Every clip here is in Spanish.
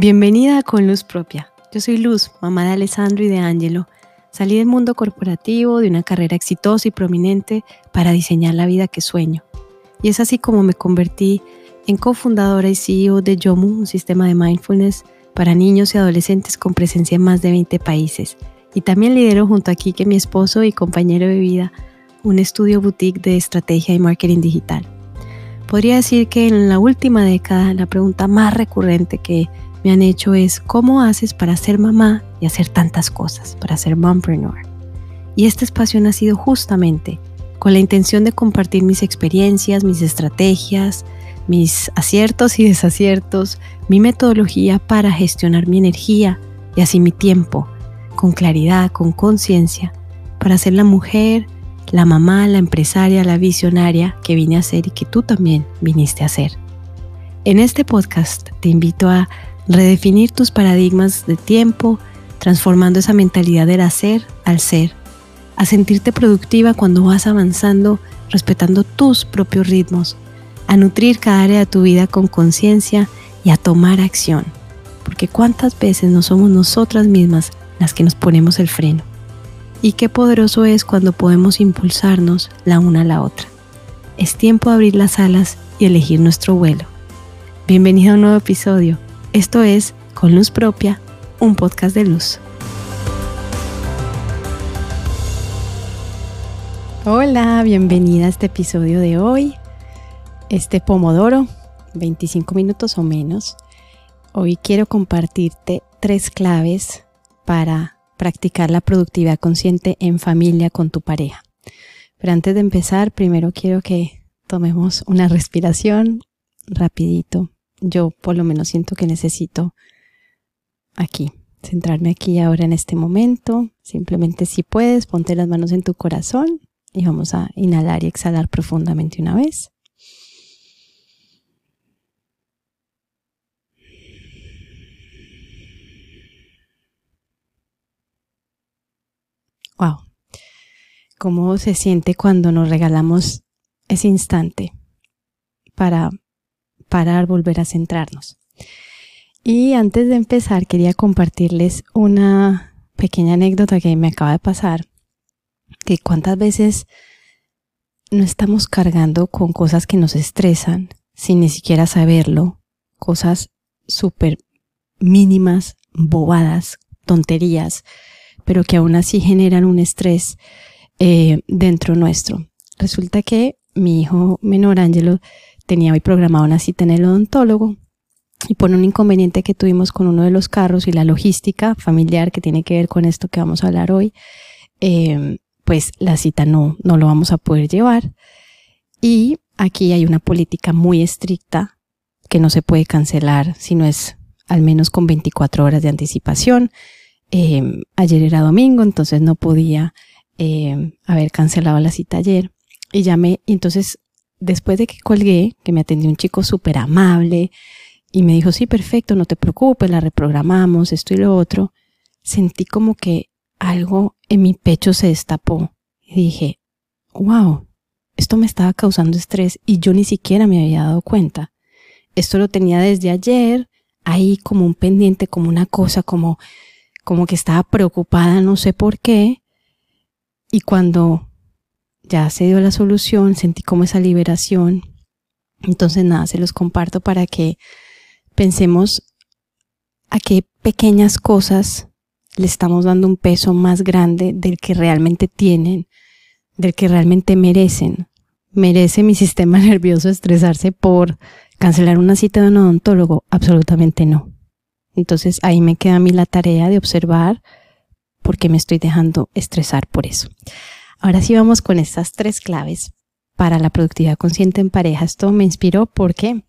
Bienvenida Con Luz Propia. Yo soy Luz, mamá de Alessandro y de Angelo. Salí del mundo corporativo, de una carrera exitosa y prominente para diseñar la vida que sueño. Y es así como me convertí en cofundadora y CEO de Yomu, un sistema de mindfulness para niños y adolescentes con presencia en más de 20 países. Y también lidero junto a Kike, mi esposo y compañero de vida, un estudio boutique de estrategia y marketing digital. Podría decir que en la última década la pregunta más recurrente que me han hecho es cómo haces para ser mamá y hacer tantas cosas, para ser mompreneur. Y este espacio ha nacido justamente con la intención de compartir mis experiencias, mis estrategias, mis aciertos y desaciertos, mi metodología para gestionar mi energía y así mi tiempo, con claridad, con conciencia, para ser la mujer, la mamá, la empresaria, la visionaria que vine a ser y que tú también viniste a ser. En este podcast te invito a redefinir tus paradigmas de tiempo, transformando esa mentalidad del hacer al ser, a sentirte productiva cuando vas avanzando, respetando tus propios ritmos, a nutrir cada área de tu vida con conciencia y a tomar acción, porque cuántas veces no somos nosotras mismas las que nos ponemos el freno. Y qué poderoso es cuando podemos impulsarnos la una a la otra. Es tiempo de abrir las alas y elegir nuestro vuelo. Bienvenido a un nuevo episodio esto es Con Luz Propia, un podcast de luz. Hola, bienvenida a este episodio de hoy. Este Pomodoro, 25 minutos o menos. Hoy quiero compartirte tres claves para practicar la productividad consciente en familia con tu pareja. Pero antes de empezar, primero quiero que tomemos una respiración rapidito yo por lo menos siento que necesito aquí, centrarme aquí ahora en este momento. Simplemente si puedes, ponte las manos en tu corazón y vamos a inhalar y exhalar profundamente una vez. Wow. ¿Cómo se siente cuando nos regalamos ese instante para parar, volver a centrarnos. Y antes de empezar, quería compartirles una pequeña anécdota que me acaba de pasar, que cuántas veces no estamos cargando con cosas que nos estresan sin ni siquiera saberlo, cosas súper mínimas, bobadas, tonterías, pero que aún así generan un estrés eh, dentro nuestro. Resulta que mi hijo menor, Ángelo, tenía hoy programado una cita en el odontólogo y por un inconveniente que tuvimos con uno de los carros y la logística familiar que tiene que ver con esto que vamos a hablar hoy, em, pues la cita no, no lo vamos a poder llevar. Y aquí hay una política muy estricta que no se puede cancelar si no es al menos con 24 horas de anticipación. Em, ayer era domingo, entonces no podía em, haber cancelado la cita ayer. Y llamé, entonces después de que colgué, que me atendió un chico súper amable y me dijo, sí, perfecto, no te preocupes, la reprogramamos, esto y lo otro, sentí como que algo en mi pecho se destapó y dije, wow, esto me estaba causando estrés y yo ni siquiera me había dado cuenta. Esto lo tenía desde ayer, ahí como un pendiente, como una cosa, como, como que estaba preocupada, no sé por qué. Y cuando ya se dio la solución, sentí como esa liberación. Entonces nada, se los comparto para que pensemos a qué pequeñas cosas le estamos dando un peso más grande del que realmente tienen, del que realmente merecen. ¿Merece mi sistema nervioso estresarse por cancelar una cita de un odontólogo? Absolutamente no. Entonces ahí me queda a mí la tarea de observar por qué me estoy dejando estresar por eso. Ahora sí vamos con estas tres claves para la productividad consciente en pareja. Esto me inspiró porque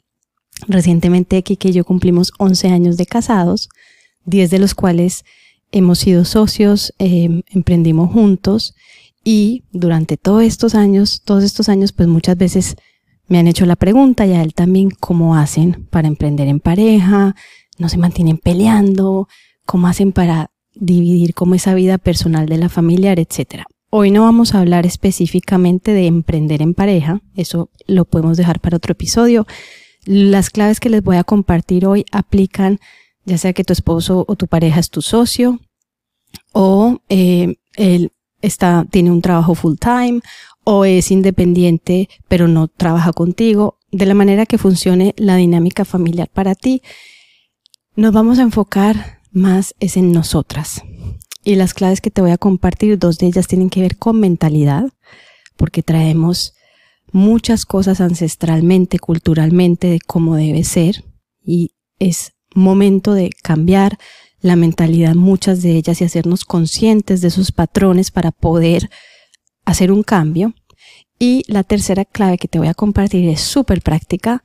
recientemente aquí que yo cumplimos 11 años de casados, 10 de los cuales hemos sido socios, em, emprendimos juntos y durante todos estos años, todos estos años, pues muchas veces me han hecho la pregunta y a él también cómo hacen para emprender en pareja, no se mantienen peleando, cómo hacen para dividir como esa vida personal de la familiar, etcétera. Hoy no vamos a hablar específicamente de emprender en pareja, eso lo podemos dejar para otro episodio. Las claves que les voy a compartir hoy aplican ya sea que tu esposo o tu pareja es tu socio, o eh, él está, tiene un trabajo full time, o es independiente pero no trabaja contigo, de la manera que funcione la dinámica familiar para ti, nos vamos a enfocar más es en nosotras. Y las claves que te voy a compartir, dos de ellas tienen que ver con mentalidad, porque traemos muchas cosas ancestralmente, culturalmente, de cómo debe ser, y es momento de cambiar la mentalidad, muchas de ellas, y hacernos conscientes de esos patrones para poder hacer un cambio. Y la tercera clave que te voy a compartir es súper práctica.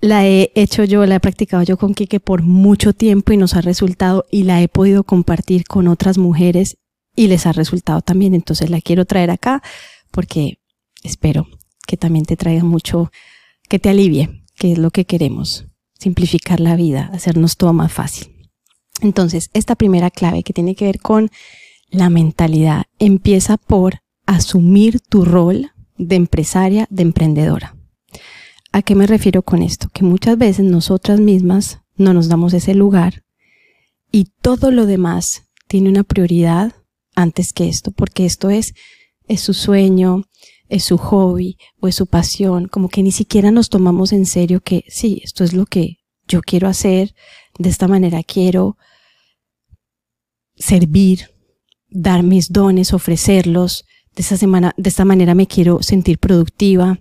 La he hecho yo, la he practicado yo con Kike por mucho tiempo y nos ha resultado y la he podido compartir con otras mujeres y les ha resultado también. Entonces la quiero traer acá porque espero que también te traiga mucho, que te alivie, que es lo que queremos, simplificar la vida, hacernos todo más fácil. Entonces, esta primera clave que tiene que ver con la mentalidad empieza por asumir tu rol de empresaria, de emprendedora. ¿A qué me refiero con esto? Que muchas veces nosotras mismas no nos damos ese lugar y todo lo demás tiene una prioridad antes que esto, porque esto es, es su sueño, es su hobby o es su pasión, como que ni siquiera nos tomamos en serio que sí, esto es lo que yo quiero hacer, de esta manera quiero servir, dar mis dones, ofrecerlos, de esta semana, de esta manera me quiero sentir productiva.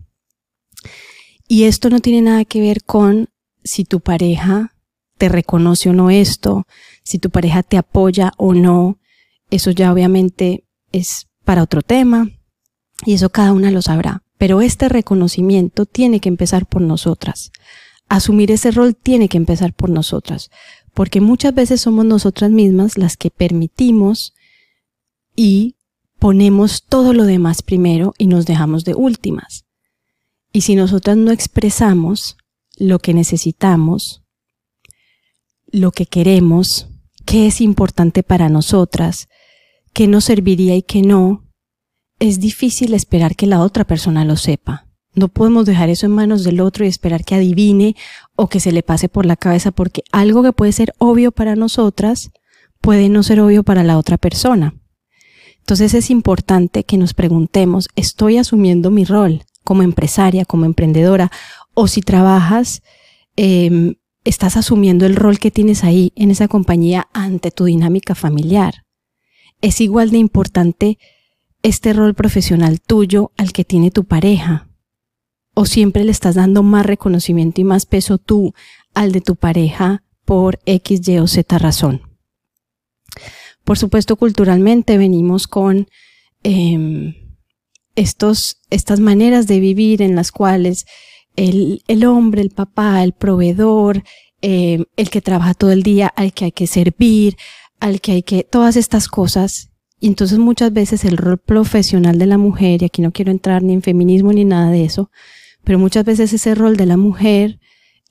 Y esto no tiene nada que ver con si tu pareja te reconoce o no esto, si tu pareja te apoya o no, eso ya obviamente es para otro tema y eso cada una lo sabrá. Pero este reconocimiento tiene que empezar por nosotras. Asumir ese rol tiene que empezar por nosotras, porque muchas veces somos nosotras mismas las que permitimos y ponemos todo lo demás primero y nos dejamos de últimas. Y si nosotras no expresamos lo que necesitamos, lo que queremos, qué es importante para nosotras, qué nos serviría y qué no, es difícil esperar que la otra persona lo sepa. No podemos dejar eso en manos del otro y esperar que adivine o que se le pase por la cabeza porque algo que puede ser obvio para nosotras puede no ser obvio para la otra persona. Entonces es importante que nos preguntemos, ¿estoy asumiendo mi rol como empresaria, como emprendedora? O si trabajas, em, estás asumiendo el rol que tienes ahí en esa compañía ante tu dinámica familiar. Es igual de importante este rol profesional tuyo al que tiene tu pareja. O siempre le estás dando más reconocimiento y más peso tú al de tu pareja por X, Y o Z razón. Por supuesto, culturalmente venimos con em, estos, estas maneras de vivir en las cuales el, el hombre, el papá, el proveedor, em, el que trabaja todo el día, al que hay que servir, al que hay que, todas estas cosas. Y entonces muchas veces el rol profesional de la mujer, y aquí no quiero entrar ni en feminismo ni nada de eso, pero muchas veces ese rol de la mujer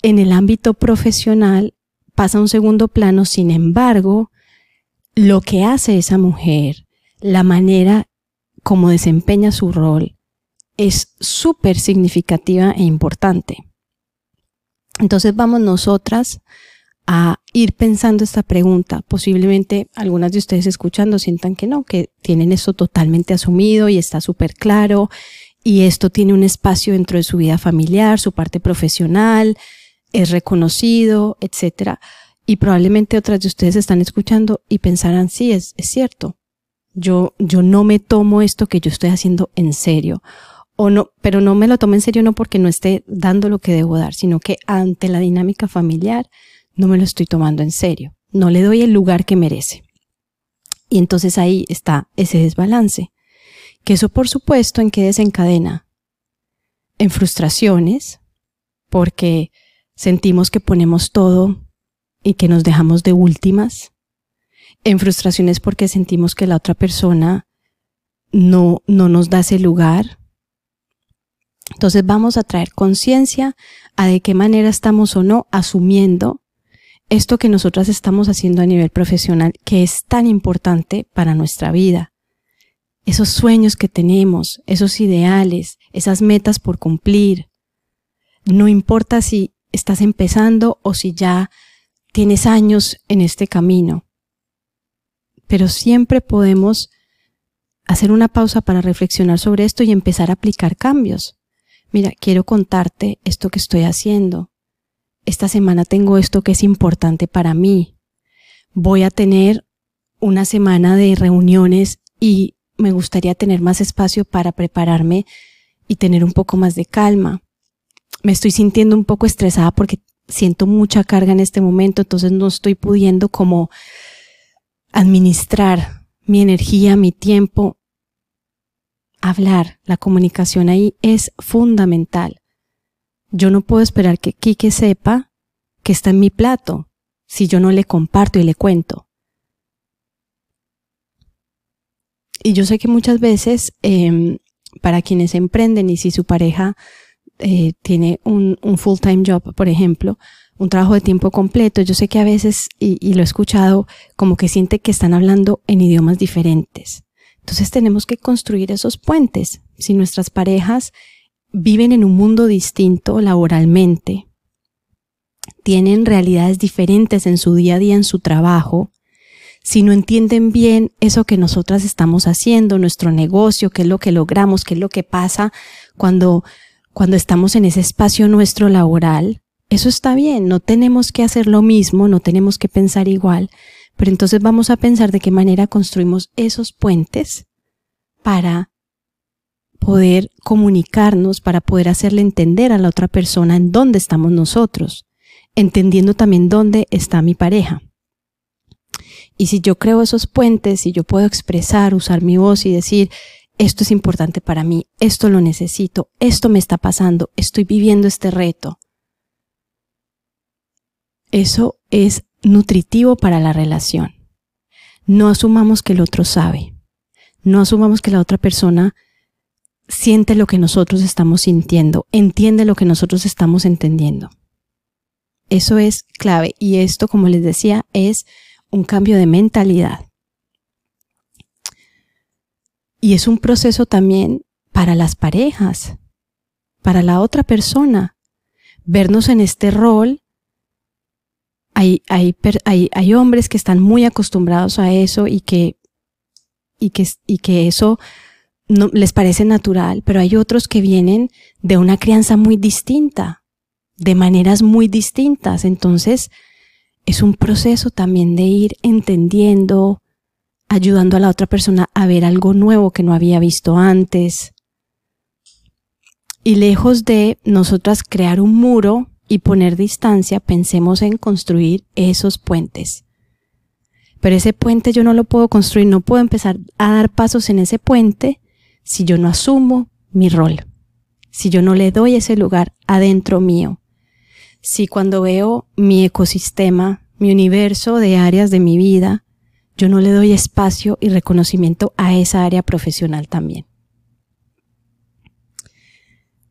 en el ámbito profesional pasa a un segundo plano, sin embargo, lo que hace esa mujer, la manera como desempeña su rol, es súper significativa e importante. Entonces vamos nosotras a ir pensando esta pregunta. Posiblemente algunas de ustedes escuchando sientan que no, que tienen esto totalmente asumido y está súper claro y esto tiene un espacio dentro de su vida familiar, su parte profesional, es reconocido, etcétera. Y probablemente otras de ustedes están escuchando y pensarán, sí, es cierto. Yo, yo no me tomo esto que yo estoy haciendo en serio. O no, pero no me lo tomo en serio no porque no esté dando lo que debo dar, sino que ante la dinámica familiar no me lo estoy tomando en serio. No le doy el lugar que merece. Y entonces ahí está ese desbalance. Que eso por supuesto en qué desencadena. En frustraciones, porque sentimos que ponemos todo y que nos dejamos de últimas, en frustraciones porque sentimos que la otra persona no, no nos da ese lugar. Entonces vamos a traer conciencia a de qué manera estamos o no asumiendo esto que nosotras estamos haciendo a nivel profesional, que es tan importante para nuestra vida. Esos sueños que tenemos, esos ideales, esas metas por cumplir. No importa si estás empezando o si ya tienes años en este camino, pero siempre podemos hacer una pausa para reflexionar sobre esto y empezar a aplicar cambios. Mira, quiero contarte esto que estoy haciendo. Esta semana tengo esto que es importante para mí. Voy a tener una semana de reuniones y me gustaría tener más espacio para prepararme y tener un poco más de calma. Me estoy sintiendo un poco estresada porque siento mucha carga en este momento, entonces no estoy pudiendo como administrar mi energía, mi tiempo. Hablar, la comunicación ahí es fundamental. Yo no puedo esperar que Kike sepa que está en mi plato si yo no le comparto y le cuento. Y yo sé que muchas veces, em, para quienes emprenden y si su pareja eh, tiene un, un full-time job, por ejemplo, un trabajo de tiempo completo, yo sé que a veces, y, lo he escuchado, como que siente que están hablando en idiomas diferentes. Entonces tenemos que construir esos puentes. Si nuestras parejas viven en un mundo distinto laboralmente, tienen realidades diferentes en su día a día, en su trabajo, si no entienden bien eso que nosotras estamos haciendo, nuestro negocio, qué es lo que logramos, qué es lo que pasa cuando, cuando estamos en ese espacio nuestro laboral, eso está bien, no tenemos que hacer lo mismo, no tenemos que pensar igual, pero entonces vamos a pensar de qué manera construimos esos puentes para poder comunicarnos, para poder hacerle entender a la otra persona en dónde estamos nosotros, entendiendo también dónde está mi pareja. Y si yo creo esos puentes, si yo puedo expresar, usar mi voz y decir, esto es importante para mí, esto lo necesito, esto me está pasando, estoy viviendo este reto. Eso es nutritivo para la relación. No asumamos que el otro sabe. No asumamos que la otra persona siente lo que nosotros estamos sintiendo, entiende lo que nosotros estamos entendiendo. Eso es clave y esto, como les decía, es un cambio de mentalidad. Y es un proceso también para las parejas, para la otra persona. Vernos en este rol. Hay, hay, hay, hombres que están muy acostumbrados a eso y que, y que, y que eso no, les parece natural, pero hay otros que vienen de una crianza muy distinta, de maneras muy distintas. Entonces, es un proceso también de ir entendiendo, ayudando a la otra persona a ver algo nuevo que no había visto antes. Y lejos de nosotras crear un muro y poner distancia, pensemos en construir esos puentes. Pero ese puente yo no lo puedo construir, no puedo empezar a dar pasos en ese puente si yo no asumo mi rol, si yo no le doy ese lugar adentro mío si cuando veo mi ecosistema, mi universo de áreas de mi vida, yo no le doy espacio y reconocimiento a esa área profesional también.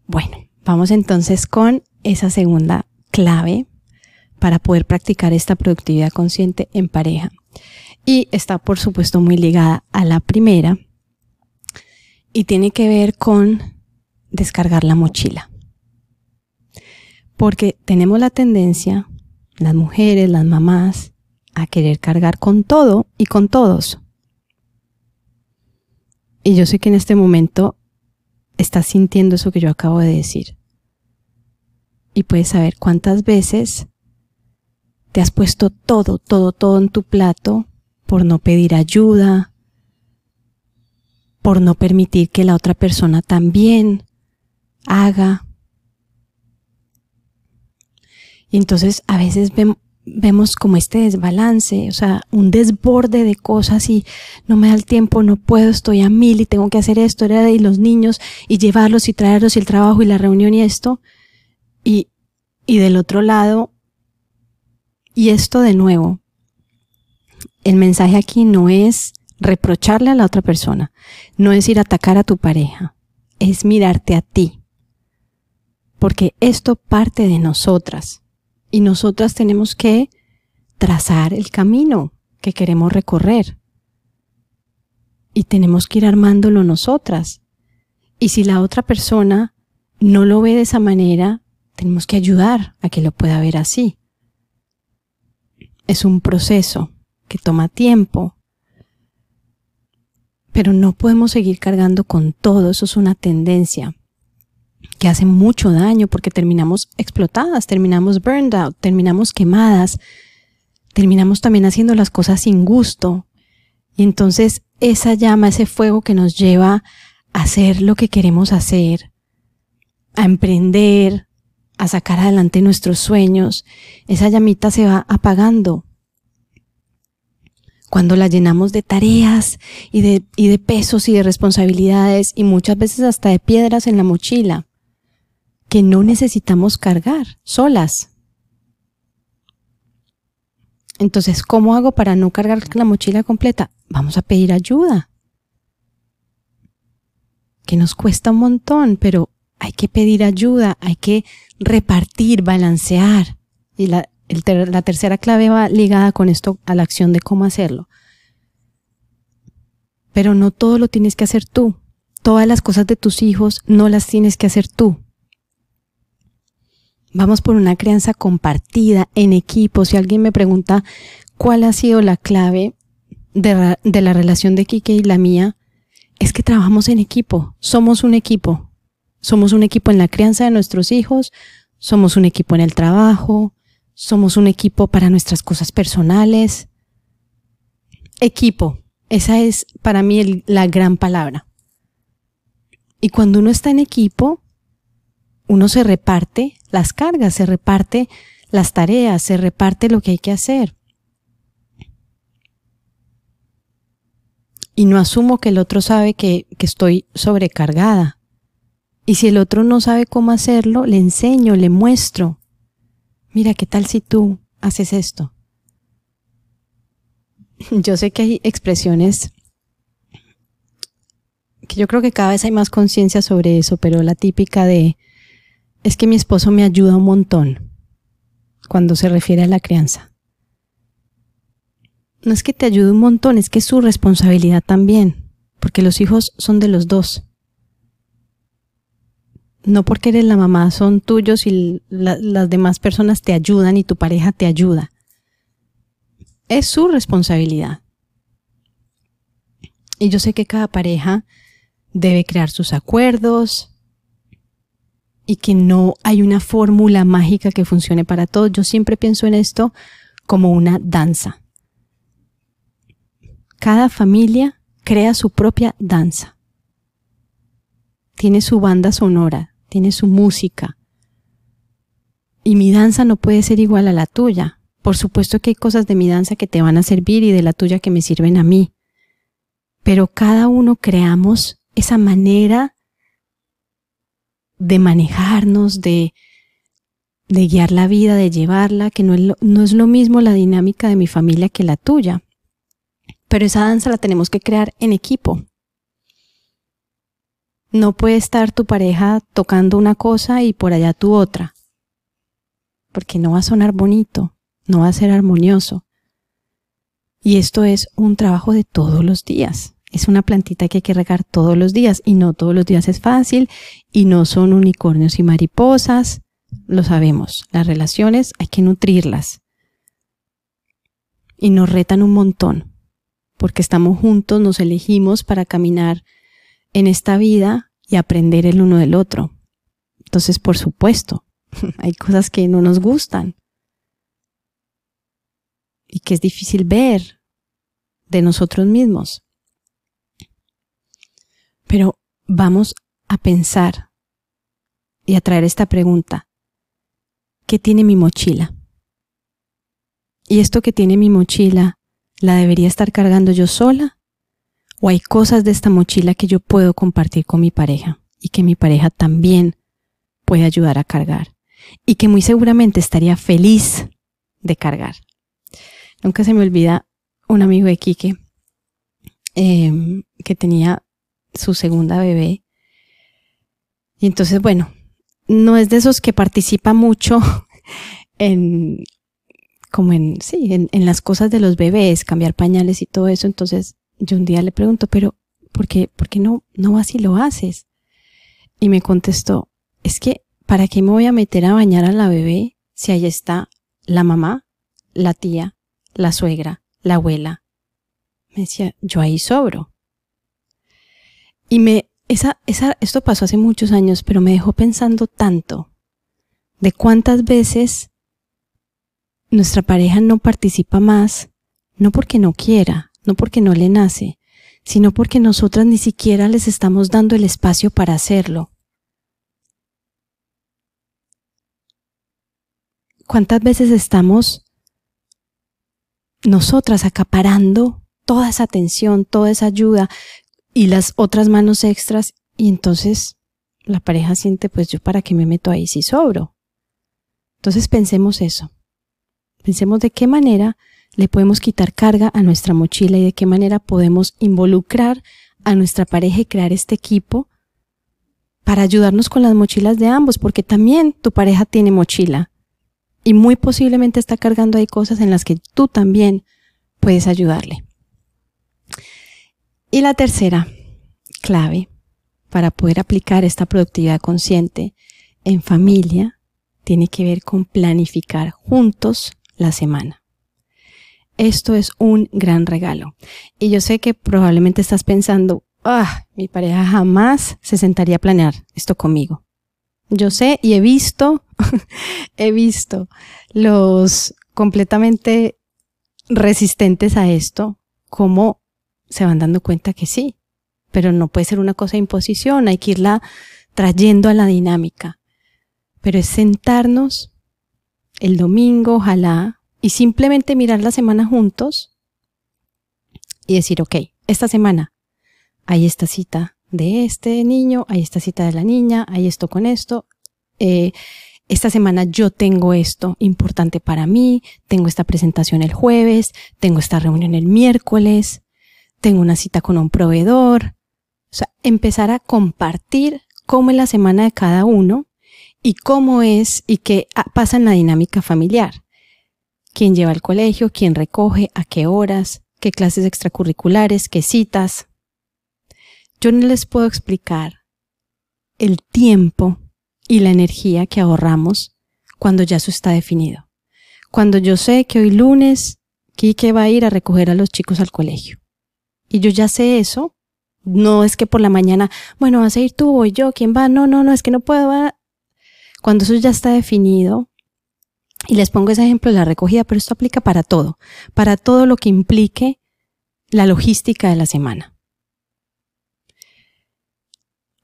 Bueno, vamos entonces con esa segunda clave para poder practicar esta productividad consciente en pareja. Y está, por supuesto, muy ligada a la primera y tiene que ver con descargar la mochila. Porque tenemos la tendencia, las mujeres, las mamás, a querer cargar con todo y con todos. Y yo sé que en este momento estás sintiendo eso que yo acabo de decir. Y puedes saber cuántas veces te has puesto todo, todo, todo en tu plato por no pedir ayuda, por no permitir que la otra persona también haga y entonces a veces vemos como este desbalance, o sea, un desborde de cosas y no me da el tiempo, no puedo, estoy a mil y tengo que hacer esto, y los niños y llevarlos y traerlos y el trabajo y la reunión y esto. Y, y del otro lado, y esto de nuevo, el mensaje aquí no es reprocharle a la otra persona, no es ir a atacar a tu pareja, es mirarte a ti. Porque esto parte de nosotras. Y nosotras tenemos que trazar el camino que queremos recorrer. Y tenemos que ir armándolo nosotras. Y si la otra persona no lo ve de esa manera, tenemos que ayudar a que lo pueda ver así. es un proceso que toma tiempo, pero no podemos seguir cargando con todo, eso es una tendencia que hace mucho daño porque terminamos explotadas, terminamos burned out, terminamos quemadas, terminamos también haciendo las cosas sin gusto. Y entonces esa llama, ese fuego que nos lleva a hacer lo que queremos hacer, a emprender, a sacar adelante nuestros sueños, esa llamita se va apagando. Cuando la llenamos de tareas y de, y de pesos y de responsabilidades y muchas veces hasta de piedras en la mochila que no necesitamos cargar solas. Entonces, ¿cómo hago para no cargar la mochila completa? Vamos a pedir ayuda. Que nos cuesta un montón, pero hay que pedir ayuda, hay que repartir, balancear. Y la, tercera clave va ligada con esto a la acción de cómo hacerlo. Pero no todo lo tienes que hacer tú. Todas las cosas de tus hijos no las tienes que hacer tú. Vamos por una crianza compartida en equipo. Si alguien me pregunta cuál ha sido la clave de, de la relación de Kike y la mía, es que trabajamos en equipo. Somos un equipo. Somos un equipo en la crianza de nuestros hijos, somos un equipo en el trabajo, somos un equipo para nuestras cosas personales. Equipo, esa es para mí la gran palabra. Y cuando uno está en equipo, uno se reparte las cargas, se reparte las tareas, se reparte lo que hay que hacer. Y no asumo que el otro sabe que, que estoy sobrecargada. Y si el otro no sabe cómo hacerlo, le enseño, le muestro. Mira, ¿qué tal si tú haces esto? Yo sé que hay expresiones que yo creo que cada vez hay más conciencia sobre eso, pero la típica de es que mi esposo me ayuda un montón cuando se refiere a la crianza. No es que te ayude un montón, es que es su responsabilidad también, porque los hijos son de los dos no porque eres la mamá son tuyos y las demás personas te ayudan y tu pareja te ayuda. Es su responsabilidad. Y yo sé que cada pareja debe crear sus acuerdos y que no hay una fórmula mágica que funcione para todos. Yo siempre pienso en esto como una danza. Cada familia crea su propia danza. Tiene su banda sonora, tiene su música. Y mi danza no puede ser igual a la tuya. Por supuesto que hay cosas de mi danza que te van a servir y de la tuya que me sirven a mí. Pero cada uno creamos esa manera de manejarnos, de, de guiar la vida, de llevarla, que no es, lo, no es lo mismo la dinámica de mi familia que la tuya. Pero esa danza la tenemos que crear en equipo. No puede estar tu pareja tocando una cosa y por allá tu otra, porque no va a sonar bonito, no va a ser armonioso. Y esto es un trabajo de todos los días. Es una plantita que hay que regar todos los días y no todos los días es fácil y no son unicornios y mariposas. Lo sabemos, las relaciones hay que nutrirlas. Y nos retan un montón, porque estamos juntos, nos elegimos para caminar en esta vida y aprender el uno del otro. Entonces, por supuesto, hay cosas que no nos gustan y que es difícil ver de nosotros mismos. Pero vamos a pensar y a traer esta pregunta. ¿Qué tiene mi mochila? ¿Y esto que tiene mi mochila, la debería estar cargando yo sola o hay cosas de esta mochila que yo puedo compartir con mi pareja y que mi pareja también puede ayudar a cargar y que muy seguramente estaría feliz de cargar. Nunca se me olvida un amigo de Quique em, que tenía su segunda bebé. Y entonces, bueno, no es de esos que participa mucho en, como en, sí, en, en las cosas de los bebés, cambiar pañales y todo eso. Entonces, yo un día le pregunto, pero ¿por qué, por qué no, no vas y lo haces? Y me contestó, es que, ¿para qué me voy a meter a bañar a la bebé si ahí está la mamá, la tía, la suegra, la abuela. Me decía, yo ahí sobro. Y me, esa, esa, esto pasó hace muchos años, pero me dejó pensando tanto de cuántas veces nuestra pareja no participa más, no porque no quiera, no porque no le nace, sino porque nosotras ni siquiera les estamos dando el espacio para hacerlo. ¿Cuántas veces estamos nosotras acaparando toda esa atención, toda esa ayuda y las otras manos extras y entonces la pareja siente, pues yo para qué me meto ahí si sobro. Entonces pensemos eso. Pensemos de qué manera le podemos quitar carga a nuestra mochila y de qué manera podemos involucrar a nuestra pareja y crear este equipo para ayudarnos con las mochilas de ambos, porque también tu pareja tiene mochila y muy posiblemente está cargando ahí cosas en las que tú también puedes ayudarle. Y la tercera clave para poder aplicar esta productividad consciente en familia tiene que ver con planificar juntos la semana. Esto es un gran regalo. Y yo sé que probablemente estás pensando, ah, mi pareja jamás se sentaría a planear esto conmigo. Yo sé y he visto, he visto los completamente resistentes a esto, cómo se van dando cuenta que sí, pero no puede ser una cosa de imposición, hay que irla trayendo a la dinámica. Pero es sentarnos el domingo, ojalá, y simplemente mirar la semana juntos y decir, ok, esta semana hay esta cita de este niño, hay esta cita de la niña, hay esto con esto. Eh, esta semana yo tengo esto importante para mí, tengo esta presentación el jueves, tengo esta reunión el miércoles, tengo una cita con un proveedor. O sea, empezar a compartir cómo es la semana de cada uno y cómo es y qué pasa en la dinámica familiar quién lleva al colegio, quién recoge, a qué horas, qué clases extracurriculares, qué citas. Yo no les puedo explicar el tiempo y la energía que ahorramos cuando ya eso está definido. Cuando yo sé que hoy lunes Kike va a ir a recoger a los chicos al colegio. Y yo ya sé eso. No es que por la mañana, bueno, vas a ir tú o yo, ¿quién va? No, no, no, es que no puedo. Cuando eso ya está definido, y les pongo ese ejemplo de la recogida, pero esto aplica para todo, para todo lo que implique la logística de la semana.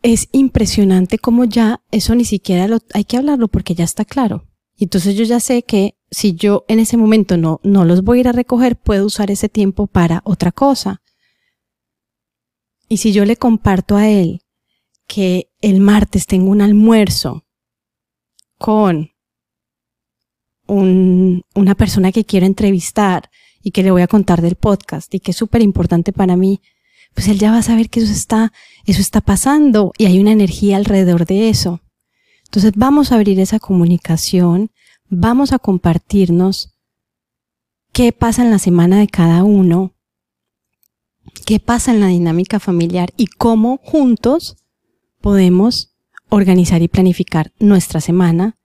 Es impresionante cómo ya eso ni siquiera lo, hay que hablarlo porque ya está claro. Y entonces yo ya sé que si yo en ese momento no, no los voy a ir a recoger, puedo usar ese tiempo para otra cosa. Y si yo le comparto a él que el martes tengo un almuerzo con una persona que quiero entrevistar y que le voy a contar del podcast y que es súper importante para mí, pues él ya va a saber que eso está, eso está pasando y hay una energía alrededor de eso. Entonces vamos a abrir esa comunicación, vamos a compartirnos qué pasa en la semana de cada uno, qué pasa en la dinámica familiar y cómo juntos podemos organizar y planificar nuestra semana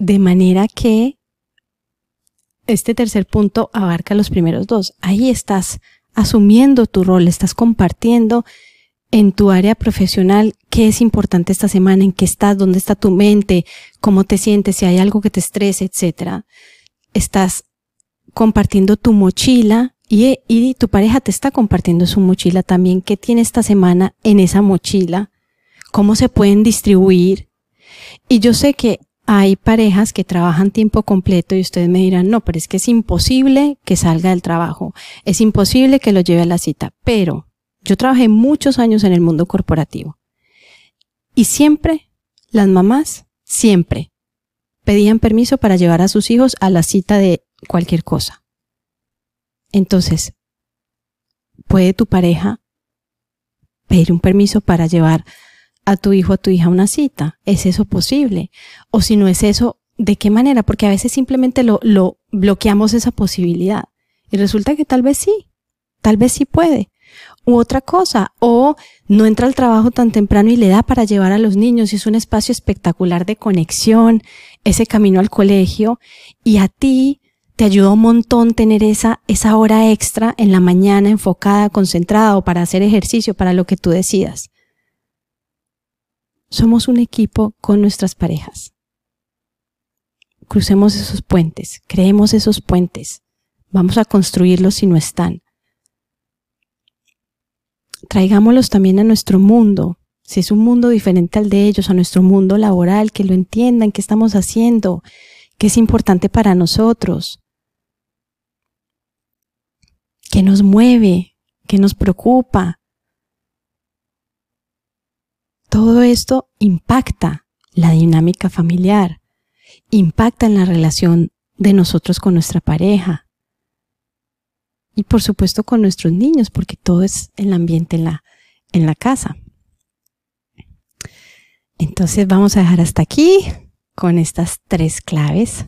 de manera que este tercer punto abarca los primeros dos. Ahí estás asumiendo tu rol, estás compartiendo en tu área profesional qué es importante esta semana, en qué estás, dónde está tu mente, cómo te sientes, si hay algo que te estrese, etc. Estás compartiendo tu mochila y, y tu pareja te está compartiendo su mochila también, qué tiene esta semana en esa mochila, cómo se pueden distribuir. Y yo sé que hay parejas que trabajan tiempo completo y ustedes me dirán, no, pero es que es imposible que salga del trabajo, es imposible que lo lleve a la cita, pero yo trabajé muchos años en el mundo corporativo y siempre las mamás, siempre pedían permiso para llevar a sus hijos a la cita de cualquier cosa. Entonces, ¿puede tu pareja pedir un permiso para llevar a tu hijo a tu hija una cita. ¿Es eso posible? O si no es eso, ¿de qué manera? Porque a veces simplemente lo, lo bloqueamos esa posibilidad. Y resulta que tal vez sí, tal vez sí puede. U otra cosa, o no entra al trabajo tan temprano y le da para llevar a los niños y es un espacio espectacular de conexión, ese camino al colegio, y a ti te ayuda un montón tener esa, esa hora extra en la mañana enfocada, concentrada o para hacer ejercicio, para lo que tú decidas. Somos un equipo con nuestras parejas. Crucemos esos puentes, creemos esos puentes. Vamos a construirlos si no están. Traigámoslos también a nuestro mundo, si es un mundo diferente al de ellos, a nuestro mundo laboral, que lo entiendan, qué estamos haciendo, qué es importante para nosotros que nos mueve, que nos preocupa. Todo esto impacta la dinámica familiar, impacta en la relación de nosotros con nuestra pareja y por supuesto con nuestros niños, porque todo es el ambiente en la, casa. Entonces vamos a dejar hasta aquí con estas tres claves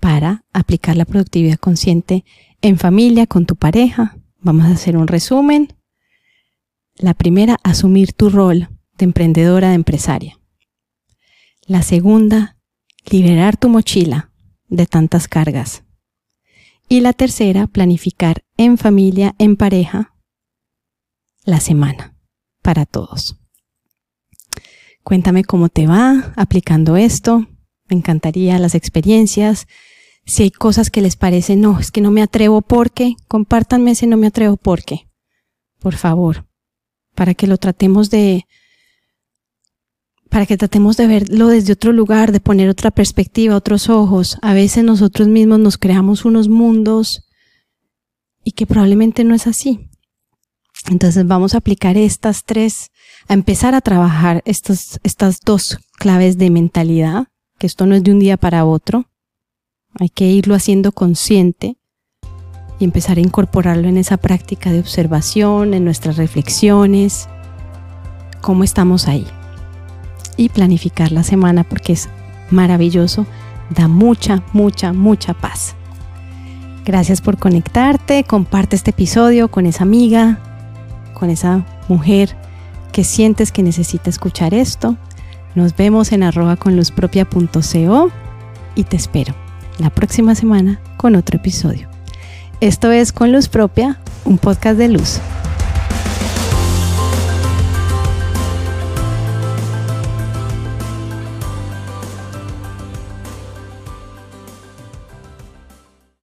para aplicar la productividad consciente en familia, con tu pareja. Vamos a hacer un resumen. La primera, asumir tu rol de emprendedora, de empresaria. La segunda, liberar tu mochila de tantas cargas. Y la tercera, planificar en familia, en pareja, la semana para todos. Cuéntame cómo te va aplicando esto. Me encantaría las experiencias. Si hay cosas que les parecen, no, es que no me atrevo porque, compártanme ese no me atrevo porque, por favor, para que lo tratemos de, para que tratemos de verlo desde otro lugar, de poner otra perspectiva, otros ojos. A veces nosotros mismos nos creamos unos mundos y que probablemente no es así. Entonces vamos a aplicar estas tres, a empezar a trabajar estas, estas dos claves de mentalidad, que esto no es de un día para otro, hay que irlo haciendo consciente y empezar a incorporarlo en esa práctica de observación, en nuestras reflexiones, cómo estamos ahí. Y planificar la semana porque es maravilloso, da mucha, mucha, mucha paz. Gracias por conectarte, comparte este episodio con esa amiga, con esa mujer que sientes que necesita escuchar esto. Nos vemos en arroba con luzpropia.co y te espero la próxima semana con otro episodio. Esto es Con Luz Propia, un podcast de luz.